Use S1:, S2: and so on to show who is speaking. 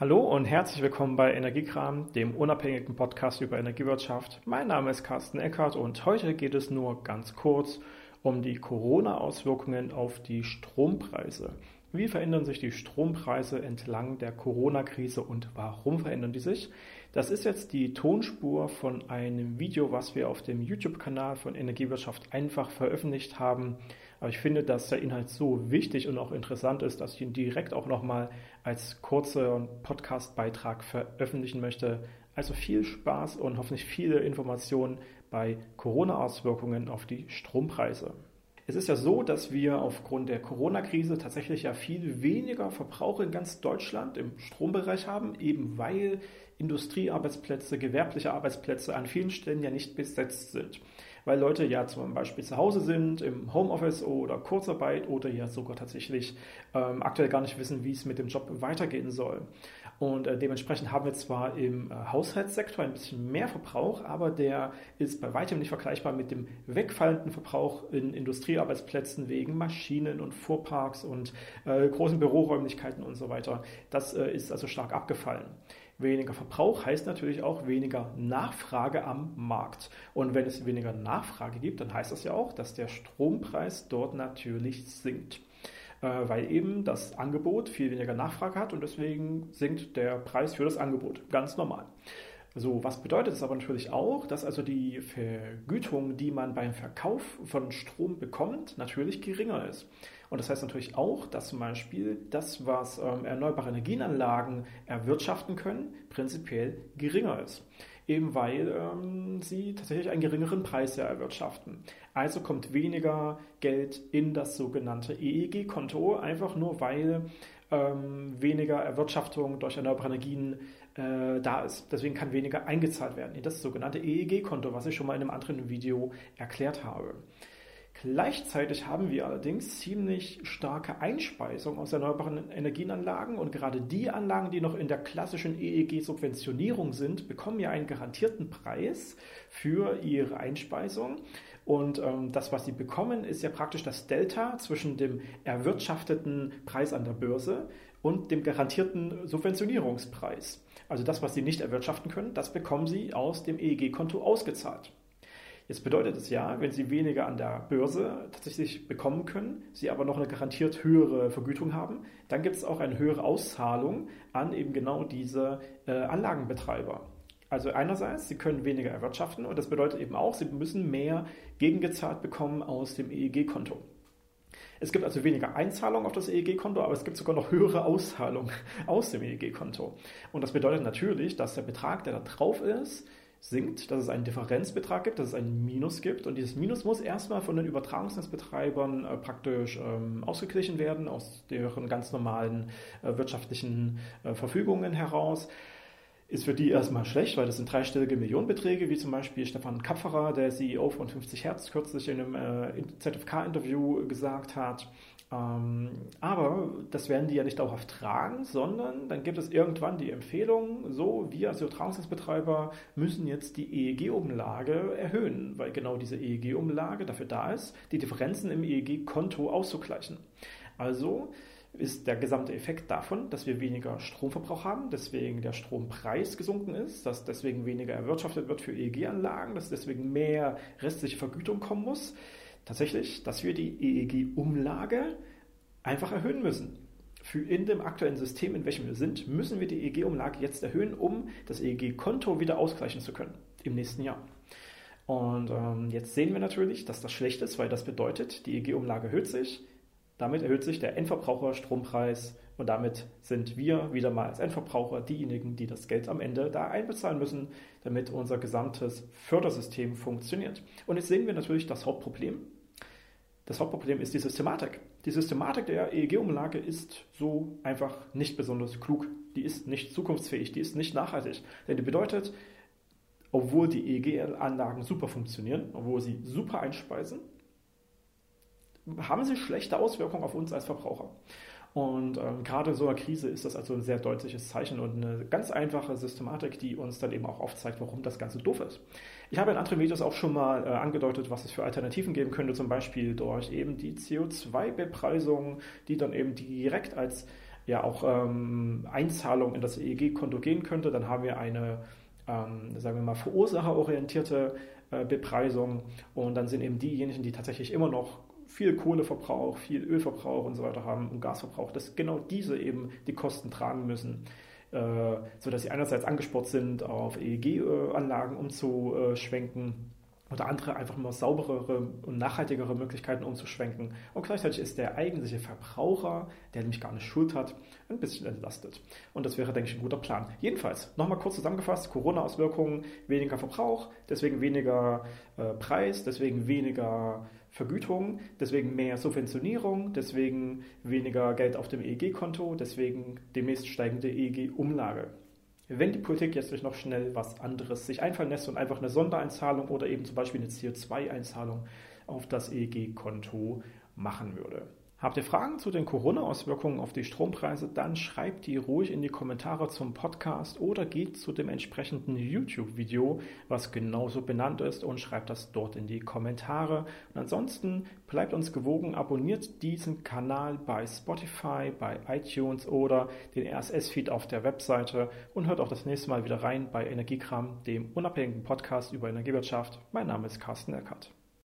S1: Hallo und herzlich willkommen bei Energiekram, dem unabhängigen Podcast über Energiewirtschaft. Mein Name ist Carsten Eckert und heute geht es nur ganz kurz um die Corona-Auswirkungen auf die Strompreise. Wie verändern sich die Strompreise entlang der Corona-Krise und warum verändern die sich? Das ist jetzt die Tonspur von einem Video, was wir auf dem YouTube-Kanal von Energiewirtschaft einfach veröffentlicht haben. Aber ich finde, dass der Inhalt so wichtig und auch interessant ist, dass ich ihn direkt auch nochmal als kurzer Podcast-Beitrag veröffentlichen möchte. Also viel Spaß und hoffentlich viele Informationen bei Corona-Auswirkungen auf die Strompreise. Es ist ja so, dass wir aufgrund der Corona-Krise tatsächlich ja viel weniger Verbrauch in ganz Deutschland im Strombereich haben, eben weil Industriearbeitsplätze, gewerbliche Arbeitsplätze an vielen Stellen ja nicht besetzt sind. Weil Leute ja zum Beispiel zu Hause sind, im Homeoffice oder Kurzarbeit oder ja sogar tatsächlich ähm, aktuell gar nicht wissen, wie es mit dem Job weitergehen soll. Und äh, dementsprechend haben wir zwar im äh, Haushaltssektor ein bisschen mehr Verbrauch, aber der ist bei weitem nicht vergleichbar mit dem wegfallenden Verbrauch in Industriearbeitsplätzen wegen Maschinen und Fuhrparks und äh, großen Büroräumlichkeiten und so weiter. Das äh, ist also stark abgefallen. Weniger Verbrauch heißt natürlich auch weniger Nachfrage am Markt. Und wenn es weniger Nachfrage gibt, dann heißt das ja auch, dass der Strompreis dort natürlich sinkt. Äh, weil eben das Angebot viel weniger Nachfrage hat und deswegen sinkt der Preis für das Angebot. Ganz normal. So, was bedeutet es aber natürlich auch, dass also die Vergütung, die man beim Verkauf von Strom bekommt, natürlich geringer ist. Und das heißt natürlich auch, dass zum Beispiel das, was ähm, erneuerbare Energienanlagen erwirtschaften können, prinzipiell geringer ist eben weil ähm, sie tatsächlich einen geringeren Preis ja erwirtschaften. Also kommt weniger Geld in das sogenannte EEG-Konto, einfach nur weil ähm, weniger Erwirtschaftung durch erneuerbare Energien äh, da ist. Deswegen kann weniger eingezahlt werden in das sogenannte EEG-Konto, was ich schon mal in einem anderen Video erklärt habe. Gleichzeitig haben wir allerdings ziemlich starke Einspeisung aus erneuerbaren Energienanlagen und gerade die Anlagen, die noch in der klassischen EEG-Subventionierung sind, bekommen ja einen garantierten Preis für ihre Einspeisung. Und ähm, das, was sie bekommen, ist ja praktisch das Delta zwischen dem erwirtschafteten Preis an der Börse und dem garantierten Subventionierungspreis. Also das, was sie nicht erwirtschaften können, das bekommen sie aus dem EEG-Konto ausgezahlt. Jetzt bedeutet es ja, wenn Sie weniger an der Börse tatsächlich bekommen können, Sie aber noch eine garantiert höhere Vergütung haben, dann gibt es auch eine höhere Auszahlung an eben genau diese äh, Anlagenbetreiber. Also einerseits, Sie können weniger erwirtschaften und das bedeutet eben auch, Sie müssen mehr gegengezahlt bekommen aus dem EEG-Konto. Es gibt also weniger Einzahlung auf das EEG-Konto, aber es gibt sogar noch höhere Auszahlung aus dem EEG-Konto. Und das bedeutet natürlich, dass der Betrag, der da drauf ist, sinkt, dass es einen Differenzbetrag gibt, dass es einen Minus gibt. Und dieses Minus muss erstmal von den Übertragungsnetzbetreibern äh, praktisch ähm, ausgeglichen werden, aus deren ganz normalen äh, wirtschaftlichen äh, Verfügungen heraus. Ist für die erstmal schlecht, weil das sind dreistellige Millionenbeträge, wie zum Beispiel Stefan Kapferer, der CEO von 50 Hertz, kürzlich in einem äh, ZFK-Interview gesagt hat. Ähm, aber das werden die ja nicht dauerhaft tragen, sondern dann gibt es irgendwann die Empfehlung, so wir als Übertragungsnetzbetreiber müssen jetzt die EEG-Umlage erhöhen, weil genau diese EEG-Umlage dafür da ist, die Differenzen im EEG-Konto auszugleichen. Also ist der gesamte Effekt davon, dass wir weniger Stromverbrauch haben, deswegen der Strompreis gesunken ist, dass deswegen weniger erwirtschaftet wird für EEG-Anlagen, dass deswegen mehr restliche Vergütung kommen muss tatsächlich, dass wir die EEG-Umlage einfach erhöhen müssen. Für in dem aktuellen System, in welchem wir sind, müssen wir die EEG-Umlage jetzt erhöhen, um das EEG-Konto wieder ausgleichen zu können im nächsten Jahr. Und ähm, jetzt sehen wir natürlich, dass das schlecht ist, weil das bedeutet, die EEG-Umlage erhöht sich, damit erhöht sich der Endverbraucher-Strompreis und damit sind wir wieder mal als Endverbraucher diejenigen, die das Geld am Ende da einbezahlen müssen, damit unser gesamtes Fördersystem funktioniert. Und jetzt sehen wir natürlich das Hauptproblem. Das Hauptproblem ist die Systematik. Die Systematik der EEG-Umlage ist so einfach nicht besonders klug. Die ist nicht zukunftsfähig, die ist nicht nachhaltig. Denn die bedeutet, obwohl die EEG-Anlagen super funktionieren, obwohl sie super einspeisen, haben sie schlechte Auswirkungen auf uns als Verbraucher. Und ähm, gerade in so einer Krise ist das also ein sehr deutliches Zeichen und eine ganz einfache Systematik, die uns dann eben auch aufzeigt, warum das Ganze doof ist. Ich habe in anderen Videos auch schon mal äh, angedeutet, was es für Alternativen geben könnte, zum Beispiel durch eben die CO2-Bepreisung, die dann eben direkt als ja auch ähm, Einzahlung in das EEG-Konto gehen könnte. Dann haben wir eine, ähm, sagen wir mal, verursacherorientierte äh, Bepreisung und dann sind eben diejenigen, die tatsächlich immer noch viel Kohleverbrauch, viel Ölverbrauch und so weiter haben und Gasverbrauch, dass genau diese eben die Kosten tragen müssen, äh, sodass sie einerseits angespurt sind, auf EEG-Anlagen umzuschwenken oder andere einfach mal sauberere und nachhaltigere Möglichkeiten umzuschwenken. Und gleichzeitig ist der eigentliche Verbraucher, der nämlich gar nicht Schuld hat, ein bisschen entlastet. Und das wäre, denke ich, ein guter Plan. Jedenfalls, nochmal kurz zusammengefasst, Corona-Auswirkungen, weniger Verbrauch, deswegen weniger äh, Preis, deswegen weniger Vergütung, deswegen mehr Subventionierung, deswegen weniger Geld auf dem EEG-Konto, deswegen demnächst steigende EEG-Umlage. Wenn die Politik jetzt noch schnell was anderes sich einfallen lässt und einfach eine Sondereinzahlung oder eben zum Beispiel eine CO2-Einzahlung auf das EEG-Konto machen würde. Habt ihr Fragen zu den Corona-Auswirkungen auf die Strompreise, dann schreibt die ruhig in die Kommentare zum Podcast oder geht zu dem entsprechenden YouTube-Video, was genauso benannt ist und schreibt das dort in die Kommentare. Und ansonsten bleibt uns gewogen, abonniert diesen Kanal bei Spotify, bei iTunes oder den RSS-Feed auf der Webseite und hört auch das nächste Mal wieder rein bei Energiekram, dem unabhängigen Podcast über Energiewirtschaft. Mein Name ist Carsten Eckert.